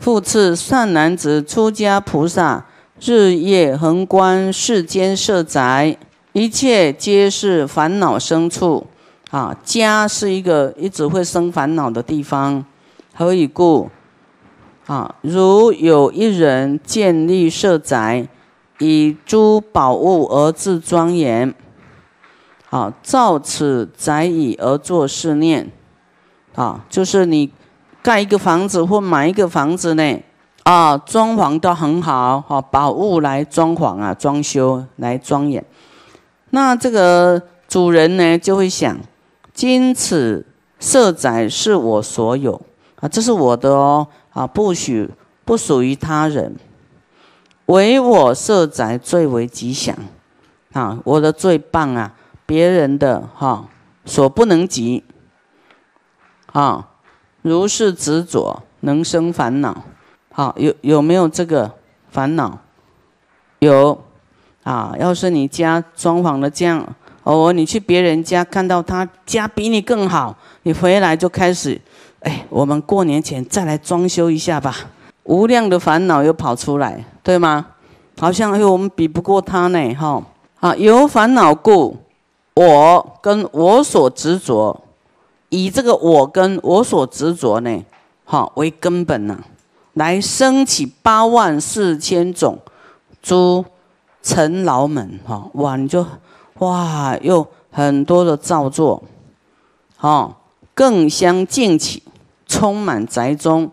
复次，善男子出家菩萨，日夜恒观世间色宅，一切皆是烦恼生处。啊，家是一个一直会生烦恼的地方。何以故？啊，如有一人建立舍宅，以诸宝物而自庄严。啊，造此宅以而作是念。啊，就是你盖一个房子或买一个房子呢，啊，装潢都很好，哈，宝物来装潢啊，装修来庄严。那这个主人呢，就会想，今此色宅是我所有啊，这是我的哦，啊，不许不属于他人，唯我色宅最为吉祥，啊，我的最棒啊，别人的哈所不能及。啊，如是执着，能生烦恼。好，有有没有这个烦恼？有。啊，要是你家装潢的这样，哦，你去别人家看到他家比你更好，你回来就开始，哎，我们过年前再来装修一下吧。无量的烦恼又跑出来，对吗？好像哎，我们比不过他呢，哈。啊，有烦恼故，我跟我所执着。以这个我跟我所执着呢，哈为根本呢，来升起八万四千种诸尘劳门，哈哇你就哇又很多的造作，哈更相敬起，充满宅中，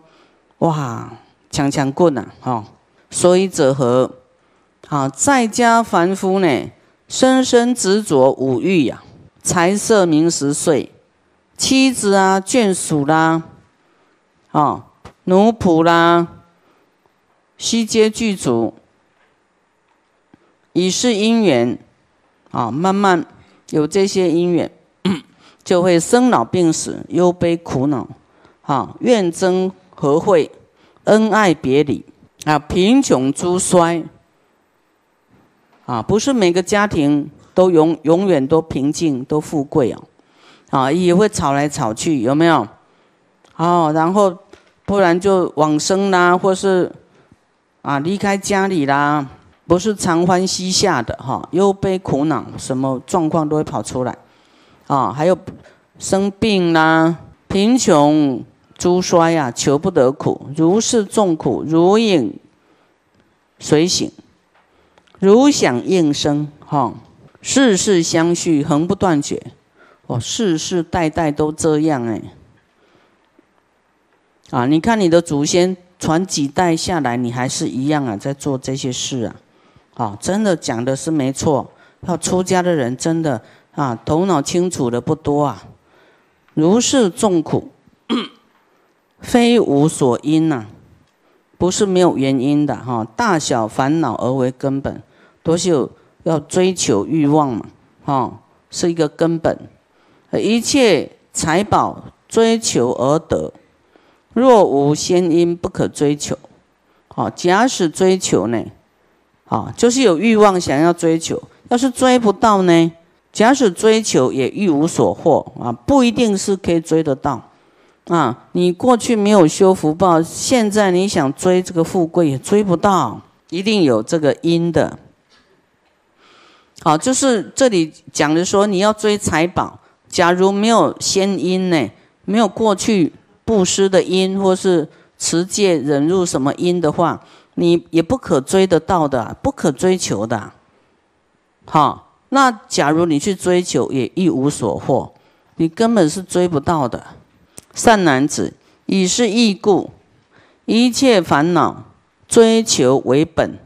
哇强强棍呐，哈所以者何？啊在家凡夫呢，深深执着五欲呀，财色名食睡。妻子啊，眷属啦，啊，奴仆啦，悉皆具足，以是因缘，啊，慢慢有这些因缘，就会生老病死、忧悲苦恼，啊，怨憎和会、恩爱别离，啊，贫穷诸衰，啊，不是每个家庭都永永远都平静、都富贵啊。啊，也会吵来吵去，有没有？哦，然后不然就往生啦，或是啊离开家里啦，不是常欢膝下的哈，忧悲苦恼，什么状况都会跑出来。啊，还有生病啦，贫穷诸衰呀，求不得苦，如是众苦，如影随形，如响应声，哈，世世相续，恒不断绝。哦，世世代代都这样哎，啊，你看你的祖先传几代下来，你还是一样啊，在做这些事啊，啊，真的讲的是没错。要出家的人真的啊，头脑清楚的不多啊。如是众苦，非无所因呐，不是没有原因的哈。大小烦恼而为根本，都是有要追求欲望嘛，哈，是一个根本。一切财宝追求而得，若无先因，不可追求。好，假使追求呢？好，就是有欲望想要追求。要是追不到呢？假使追求也一无所获啊，不一定是可以追得到。啊，你过去没有修福报，现在你想追这个富贵也追不到，一定有这个因的。好，就是这里讲的说，你要追财宝。假如没有先因呢，没有过去布施的因，或是持戒忍辱什么因的话，你也不可追得到的，不可追求的。好，那假如你去追求，也一无所获，你根本是追不到的。善男子，以是义故，一切烦恼追求为本，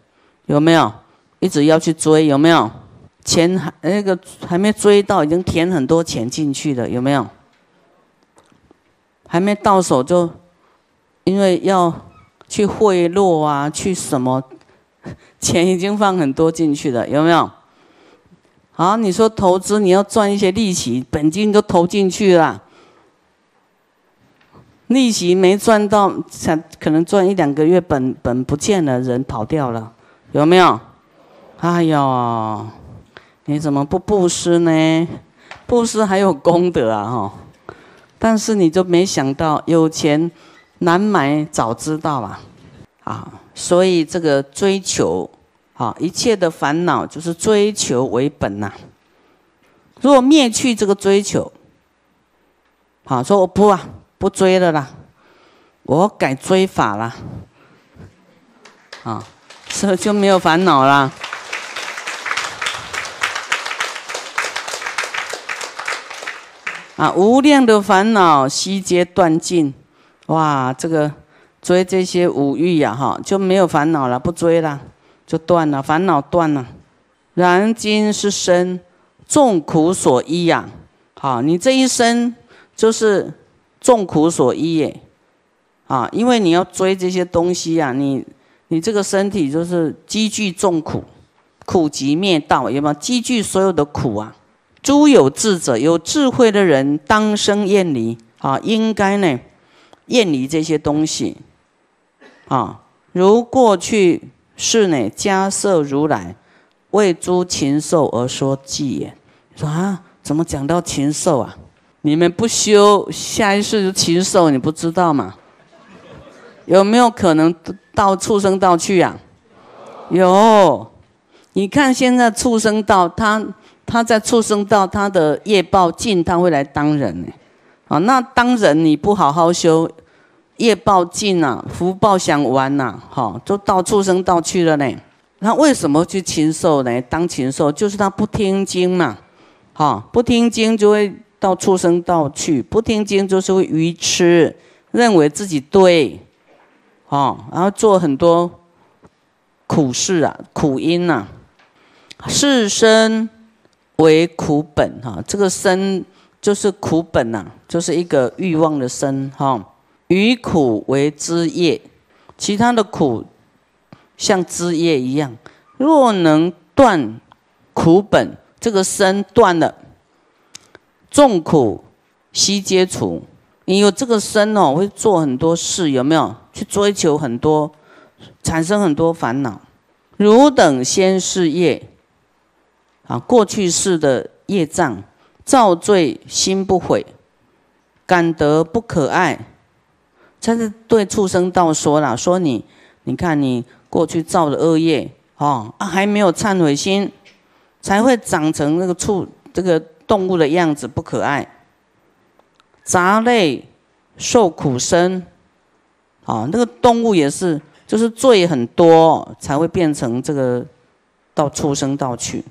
有没有？一直要去追，有没有？钱还那个还没追到，已经填很多钱进去了，有没有？还没到手就，因为要去贿赂啊，去什么，钱已经放很多进去了，有没有？好，你说投资你要赚一些利息，本金都投进去了，利息没赚到，才可能赚一两个月，本本不见了，人跑掉了，有没有？哎呦！你怎么不布施呢？布施还有功德啊！哈，但是你就没想到有钱难买早知道啊！啊，所以这个追求，啊，一切的烦恼就是追求为本呐。如果灭去这个追求，好，说我不啊，不追了啦，我改追法了，啊，这就没有烦恼啦。啊，无量的烦恼悉皆断尽，哇，这个追这些五欲呀，哈，就没有烦恼了，不追了，就断了，烦恼断了。然今是生众苦所依呀，好，你这一生就是众苦所依耶，啊，因为你要追这些东西呀，你你这个身体就是积聚众苦，苦集灭道，有没有积聚所有的苦啊？诸有智者，有智慧的人，当生厌离啊！应该呢，厌离这些东西啊。如过去世呢，迦摄如来为诸禽兽而说偈言：说啊，怎么讲到禽兽啊？你们不修，下一世就禽兽，你不知道吗？有没有可能到畜生道去呀？有，你看现在畜生道，他。他在畜生道，他的业报尽，他会来当人呢。啊，那当人你不好好修，业报尽啊，福报享完呐，哈，就到畜生道去了呢。那为什么去禽兽呢？当禽兽就是他不听经嘛，哈，不听经就会到畜生道去，不听经就是会愚痴，认为自己对，哦，然后做很多苦事啊，苦因呐，是生。为苦本哈，这个生就是苦本呐，就是一个欲望的生哈。于苦为枝叶，其他的苦像枝叶一样。若能断苦本，这个生断了，众苦悉皆除。你有这个生哦，会做很多事，有没有？去追求很多，产生很多烦恼。汝等先是业。啊，过去世的业障造罪心不悔，感得不可爱。他是对畜生道说了，说你，你看你过去造的恶业，哦啊，还没有忏悔心，才会长成那个畜这个动物的样子，不可爱。杂类受苦生，啊，那个动物也是，就是罪很多，才会变成这个到畜生道去。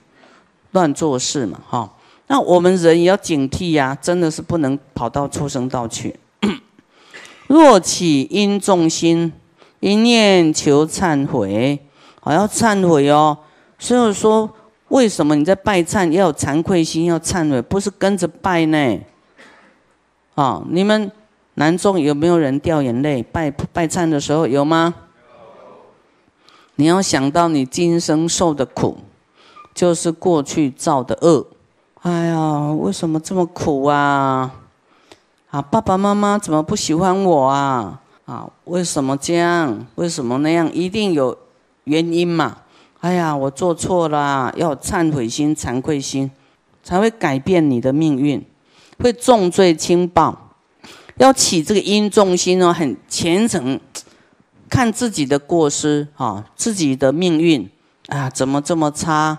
乱做事嘛，哈，那我们人也要警惕呀，真的是不能跑到畜生道去。若起因重心，一念求忏悔，好要忏悔哦。所以说，为什么你在拜忏要有惭愧心，要忏悔，不是跟着拜呢？啊，你们南中有没有人掉眼泪拜拜忏的时候有吗？你要想到你今生受的苦。就是过去造的恶，哎呀，为什么这么苦啊？啊，爸爸妈妈怎么不喜欢我啊？啊，为什么这样？为什么那样？一定有原因嘛？哎呀，我做错了，要忏悔心、惭愧心，才会改变你的命运，会重罪轻报。要起这个因重心哦，很虔诚，看自己的过失啊，自己的命运啊，怎么这么差？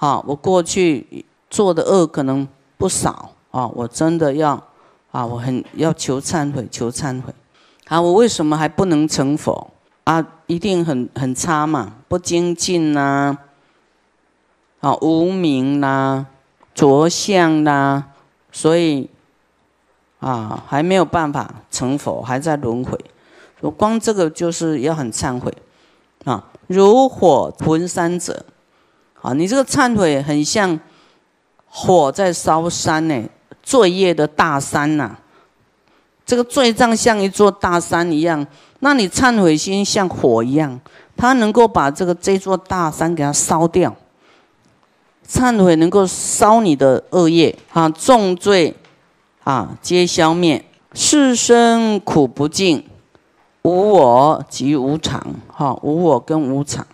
好，我过去做的恶可能不少啊，我真的要啊，我很要求忏悔，求忏悔。啊，我为什么还不能成佛啊？一定很很差嘛，不精进呐，啊，无名呐，着相呐，所以啊，还没有办法成佛，还在轮回。我光这个就是要很忏悔啊，如火焚山者。啊，你这个忏悔很像火在烧山呢，罪业的大山呐。这个罪障像一座大山一样，那你忏悔心像火一样，它能够把这个这座大山给它烧掉。忏悔能够烧你的恶业啊，重罪啊皆消灭，世生苦不尽，无我即无常。哈，无我跟无常，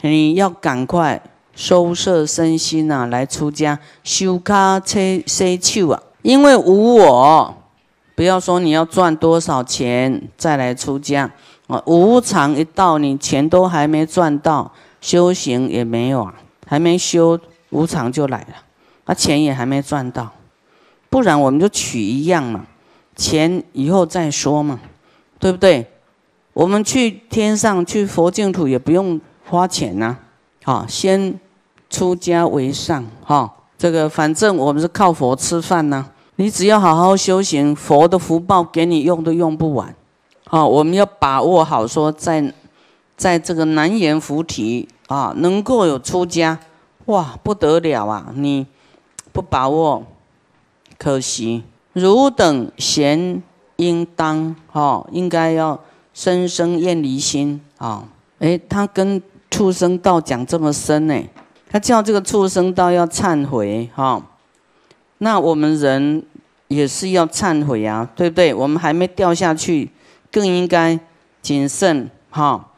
你要赶快。收摄身心呐，来出家修卡车塞丘啊！因为无我，不要说你要赚多少钱再来出家，啊，无常一到，你钱都还没赚到，修行也没有啊，还没修，无常就来了，啊，钱也还没赚到，不然我们就取一样嘛，钱以后再说嘛，对不对？我们去天上去佛净土也不用花钱呐，好，先出家为上，哈。这个反正我们是靠佛吃饭呢，你只要好好修行，佛的福报给你用都用不完，啊，我们要把握好，说在在这个难言菩提啊，能够有出家，哇，不得了啊！你不把握，可惜。汝等贤应当，哈，应该要生生厌离心啊！诶，他跟畜生道讲这么深呢。他叫这个畜生道要忏悔哈，那我们人也是要忏悔啊，对不对？我们还没掉下去，更应该谨慎哈，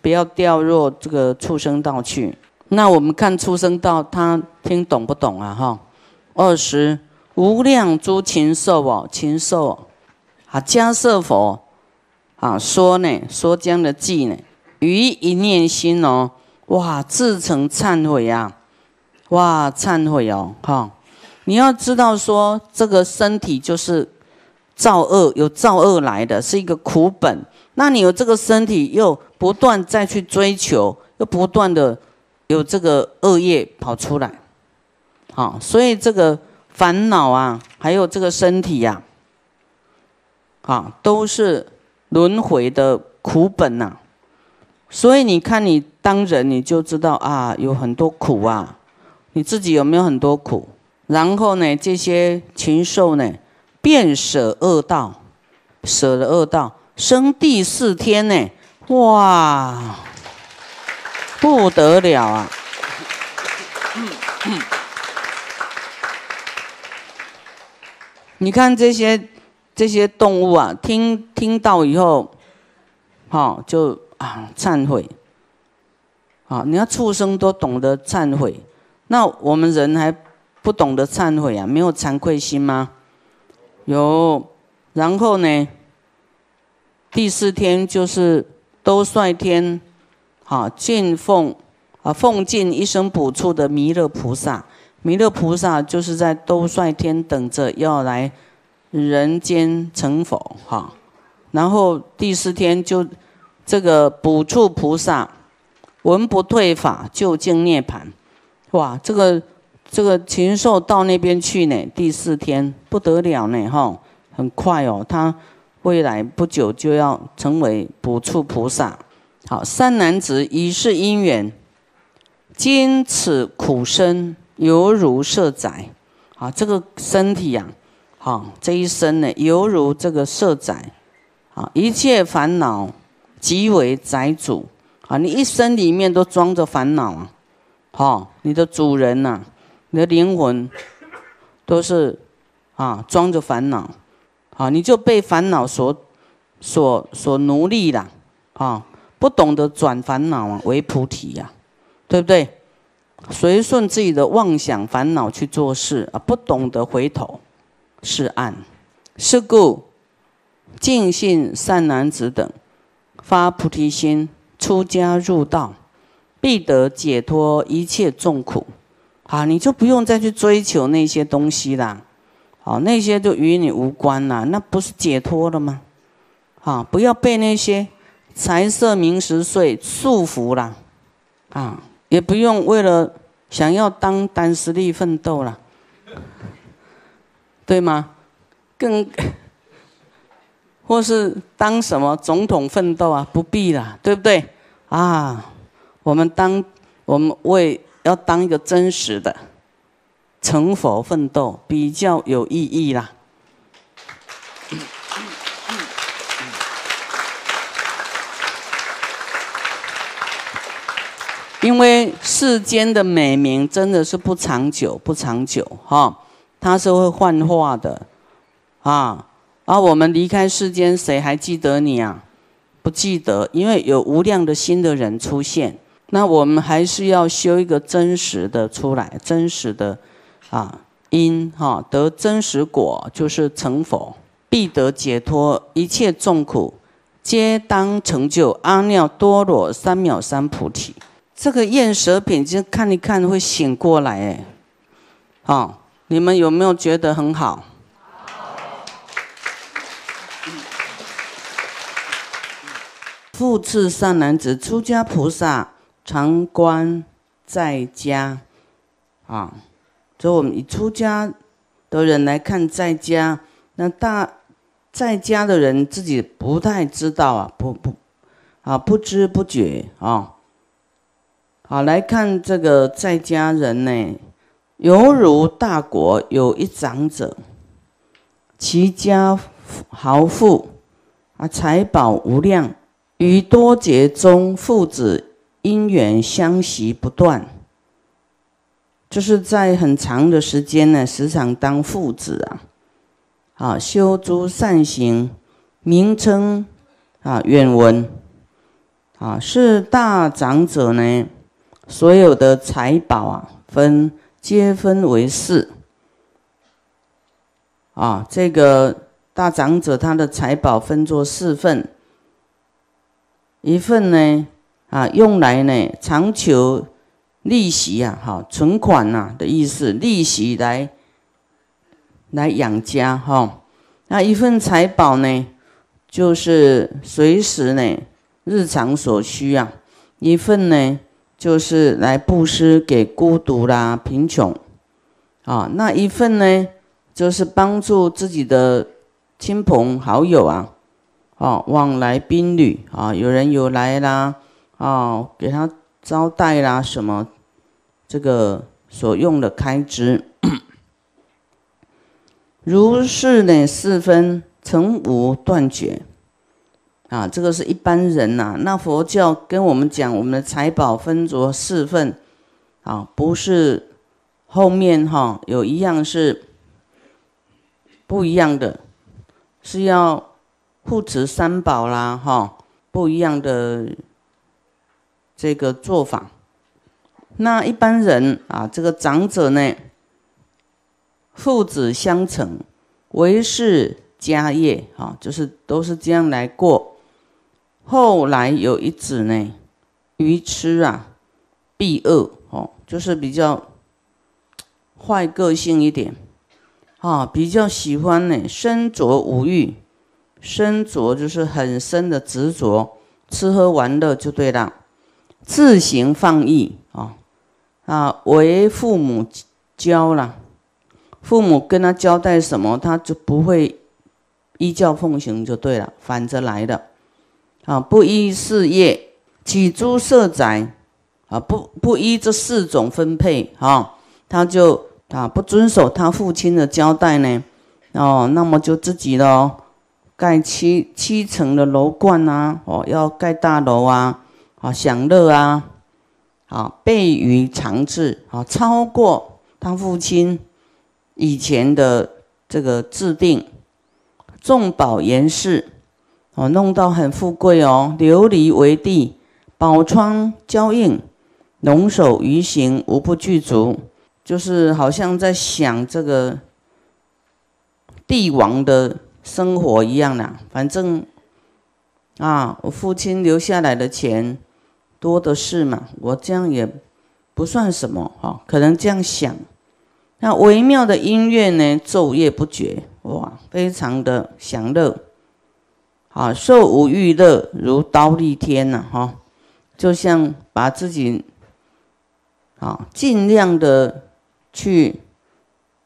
不要掉入这个畜生道去。那我们看畜生道，他听懂不懂啊？哈，二十无量诸禽兽哦，禽兽啊，迦舍佛啊说呢，说将的计呢，于一念心哦。哇，自成忏悔呀！哇，忏悔哦，哈！你要知道说，这个身体就是造恶，有造恶来的，是一个苦本。那你有这个身体，又不断再去追求，又不断的有这个恶业跑出来，好，所以这个烦恼啊，还有这个身体呀，啊，都是轮回的苦本呐。所以你看，你当人你就知道啊，有很多苦啊。你自己有没有很多苦？然后呢，这些禽兽呢，便舍恶道，舍了恶道，生第四天呢，哇，不得了啊！你看这些这些动物啊，听听到以后，好就。啊，忏悔！啊，你要畜生都懂得忏悔，那我们人还不懂得忏悔啊？没有惭愧心吗？有。然后呢，第四天就是兜率天，好敬奉啊，奉敬一生补处的弥勒菩萨。弥勒菩萨就是在兜率天等着要来人间成佛哈。然后第四天就。这个补处菩萨文不退法，就竟涅盘。哇，这个这个禽兽到那边去呢？第四天不得了呢，哈，很快哦，他未来不久就要成为补处菩萨。好，三男子以是因缘，今此苦身犹如色宅。啊，这个身体呀，好，这一生呢，犹如这个色宅。啊，一切烦恼。即为宅主啊！你一生里面都装着烦恼啊！好，你的主人呐，你的灵魂都是啊，装着烦恼啊！你就被烦恼所所所奴隶了啊！不懂得转烦恼啊为菩提呀，对不对？随顺自己的妄想烦恼去做事啊，不懂得回头是岸。是故尽信善男子等。发菩提心，出家入道，必得解脱一切众苦。好，你就不用再去追求那些东西啦。好，那些就与你无关啦，那不是解脱了吗？好，不要被那些财色名食睡束缚了。啊，也不用为了想要当单实力奋斗了，对吗？更。或是当什么总统奋斗啊？不必啦，对不对？啊，我们当我们为要当一个真实的成佛奋斗，比较有意义啦。因为世间的美名真的是不长久，不长久哈，它是会幻化的啊。而我们离开世间，谁还记得你啊？不记得，因为有无量的新的人出现。那我们还是要修一个真实的出来，真实的啊因哈得真实果，就是成佛，必得解脱一切众苦，皆当成就阿耨多罗三藐三菩提。这个厌舍品，就看一看会醒过来哎。好，你们有没有觉得很好？复次，善男子，出家菩萨常观在家。啊，所以我们以出家的人来看，在家那大在家的人自己不太知道啊，不不啊，不知不觉啊。好，来看这个在家人呢，犹如大国有一长者，其家豪富啊，财宝无量，与多劫中父子因缘相习不断，就是在很长的时间呢，时常当父子啊，啊，修诸善行，名称啊，远闻啊，是大长者呢。所有的财宝啊，分皆分为四。啊，这个大长者他的财宝分作四份，一份呢，啊，用来呢长求利息啊，哈，存款呐的意思，利息来来养家哈。那一份财宝呢，就是随时呢日常所需啊，一份呢。就是来布施给孤独啦、贫穷，啊，那一份呢，就是帮助自己的亲朋好友啊，哦，往来宾旅啊，有人有来啦，哦，给他招待啦，什么这个所用的开支，如是呢，四分曾无断绝。啊，这个是一般人呐。那佛教跟我们讲，我们的财宝分着四份，啊，不是后面哈有一样是不一样的，是要护持三宝啦，哈，不一样的这个做法。那一般人啊，这个长者呢，父子相承，为是家业，啊，就是都是这样来过。后来有一子呢，愚痴啊，避恶哦，就是比较坏个性一点，啊，比较喜欢呢身着五欲，身着就是很深的执着，吃喝玩乐就对了，自行放逸啊啊，为父母教了，父母跟他交代什么，他就不会依教奉行就对了，反着来的。啊，不依事业，起诸色宅，啊，不不依这四种分配，哈，他就啊不遵守他父亲的交代呢，哦，那么就自己喽，盖七七层的楼观啊，哦，要盖大楼啊，啊，享乐啊，啊，倍于长治，啊，超过他父亲以前的这个制定，重宝严饰。哦，弄到很富贵哦，琉璃为地，宝窗交映，龙首鱼形，无不具足，就是好像在想这个帝王的生活一样啦。反正啊，我父亲留下来的钱多的是嘛，我这样也不算什么哈，可能这样想。那微妙的音乐呢，昼夜不绝，哇，非常的享乐。啊，受无欲乐，如刀立天呐，哈，就像把自己啊尽量的去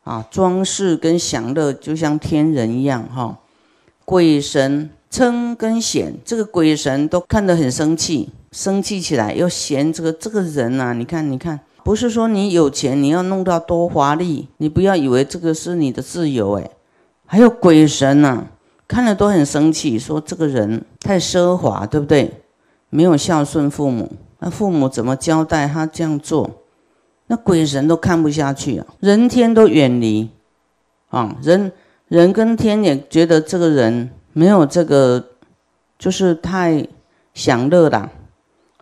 啊装饰跟享乐，就像天人一样，哈。鬼神嗔跟嫌，这个鬼神都看得很生气，生气起来又嫌这个这个人呐，你看，你看，不是说你有钱你要弄到多华丽，你不要以为这个是你的自由，哎，还有鬼神呐。看了都很生气，说这个人太奢华，对不对？没有孝顺父母，那父母怎么交代他这样做？那鬼神都看不下去啊，人天都远离啊，人人跟天也觉得这个人没有这个，就是太享乐了，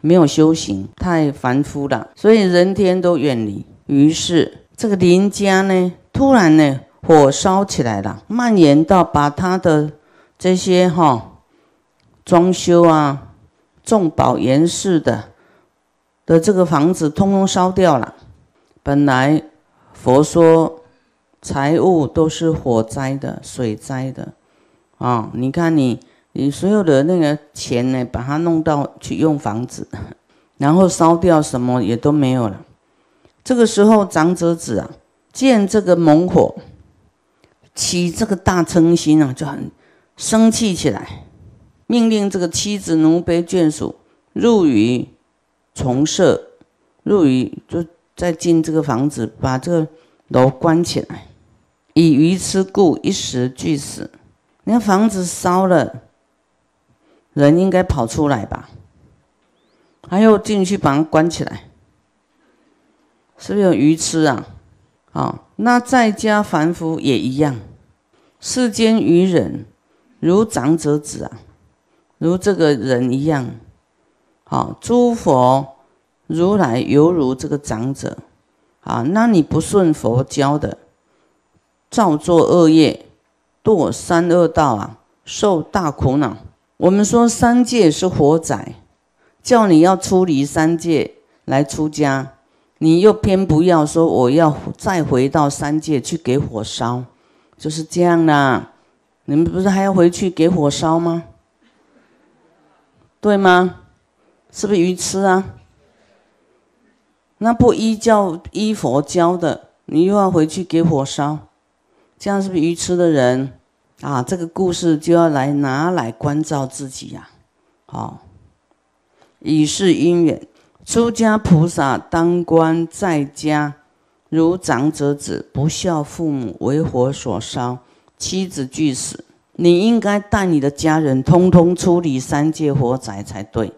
没有修行，太凡夫了，所以人天都远离。于是这个林家呢，突然呢。火烧起来了，蔓延到把他的这些哈装修啊、重宝严饰的的这个房子，通通烧掉了。本来佛说财物都是火灾的、水灾的啊！你看你你所有的那个钱呢，把它弄到去用房子，然后烧掉，什么也都没有了。这个时候，长者子啊，见这个猛火，起这个大嗔心啊，就很生气起来，命令这个妻子、奴婢、眷属入于重舍，入于就。再进这个房子，把这个楼关起来，以愚痴故，一时俱死。你看房子烧了，人应该跑出来吧？还要进去把它关起来，是不是有愚痴啊？啊，那在家凡夫也一样，世间愚人如长者子啊，如这个人一样，好，诸佛。如来犹如这个长者，啊，那你不顺佛教的，造作恶业，堕三恶道啊，受大苦恼。我们说三界是火宅，叫你要出离三界来出家，你又偏不要说我要再回到三界去给火烧，就是这样啦。你们不是还要回去给火烧吗？对吗？是不是愚痴啊？那不依教依佛教的，你又要回去给火烧，这样是不是愚痴的人啊？这个故事就要来拿来关照自己呀。好，以是因缘，出家菩萨当观在家，如长者子不孝父母，为火所烧，妻子俱死。你应该带你的家人通通出离三界火宅才对，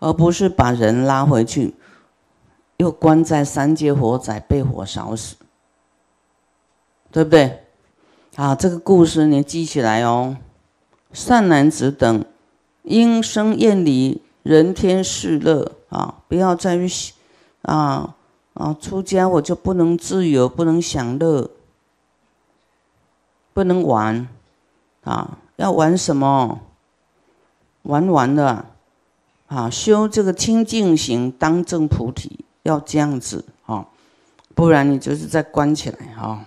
而不是把人拉回去。又关在三界火宅，被火烧死，对不对？啊，这个故事你记起来哦。善男子等，应生厌离人天世乐啊！不要再去啊啊！出家我就不能自由，不能享乐，不能玩啊！要玩什么？玩完了啊！修这个清净行，当证菩提。要这样子啊，不然你就是在关起来啊。